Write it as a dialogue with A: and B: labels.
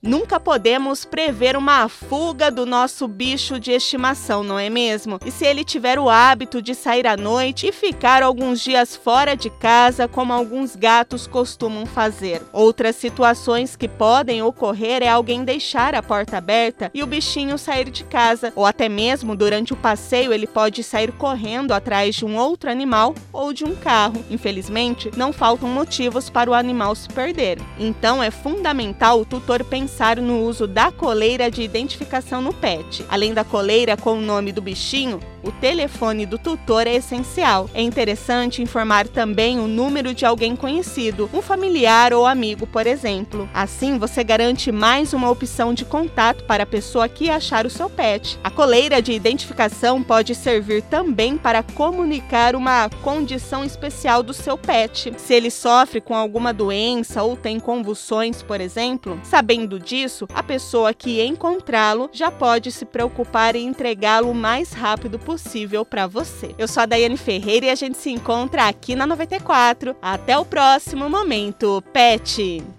A: Nunca podemos prever uma fuga do nosso bicho de estimação, não é mesmo? E se ele tiver o hábito de sair à noite e ficar alguns dias fora de casa, como alguns gatos costumam fazer. Outras situações que podem ocorrer é alguém deixar a porta aberta e o bichinho sair de casa, ou até mesmo durante o passeio ele pode sair correndo atrás de um outro animal ou de um carro. Infelizmente, não faltam motivos para o animal se perder. Então é fundamental o tutor pensar pensar no uso da coleira de identificação no pet. Além da coleira com o nome do bichinho, o telefone do tutor é essencial. É interessante informar também o número de alguém conhecido, um familiar ou amigo, por exemplo. Assim, você garante mais uma opção de contato para a pessoa que achar o seu pet. A coleira de identificação pode servir também para comunicar uma condição especial do seu pet. Se ele sofre com alguma doença ou tem convulsões, por exemplo, sabendo disso, a pessoa que encontrá-lo já pode se preocupar em entregá-lo o mais rápido possível para você. Eu sou a Daiane Ferreira e a gente se encontra aqui na 94. Até o próximo momento, Pet!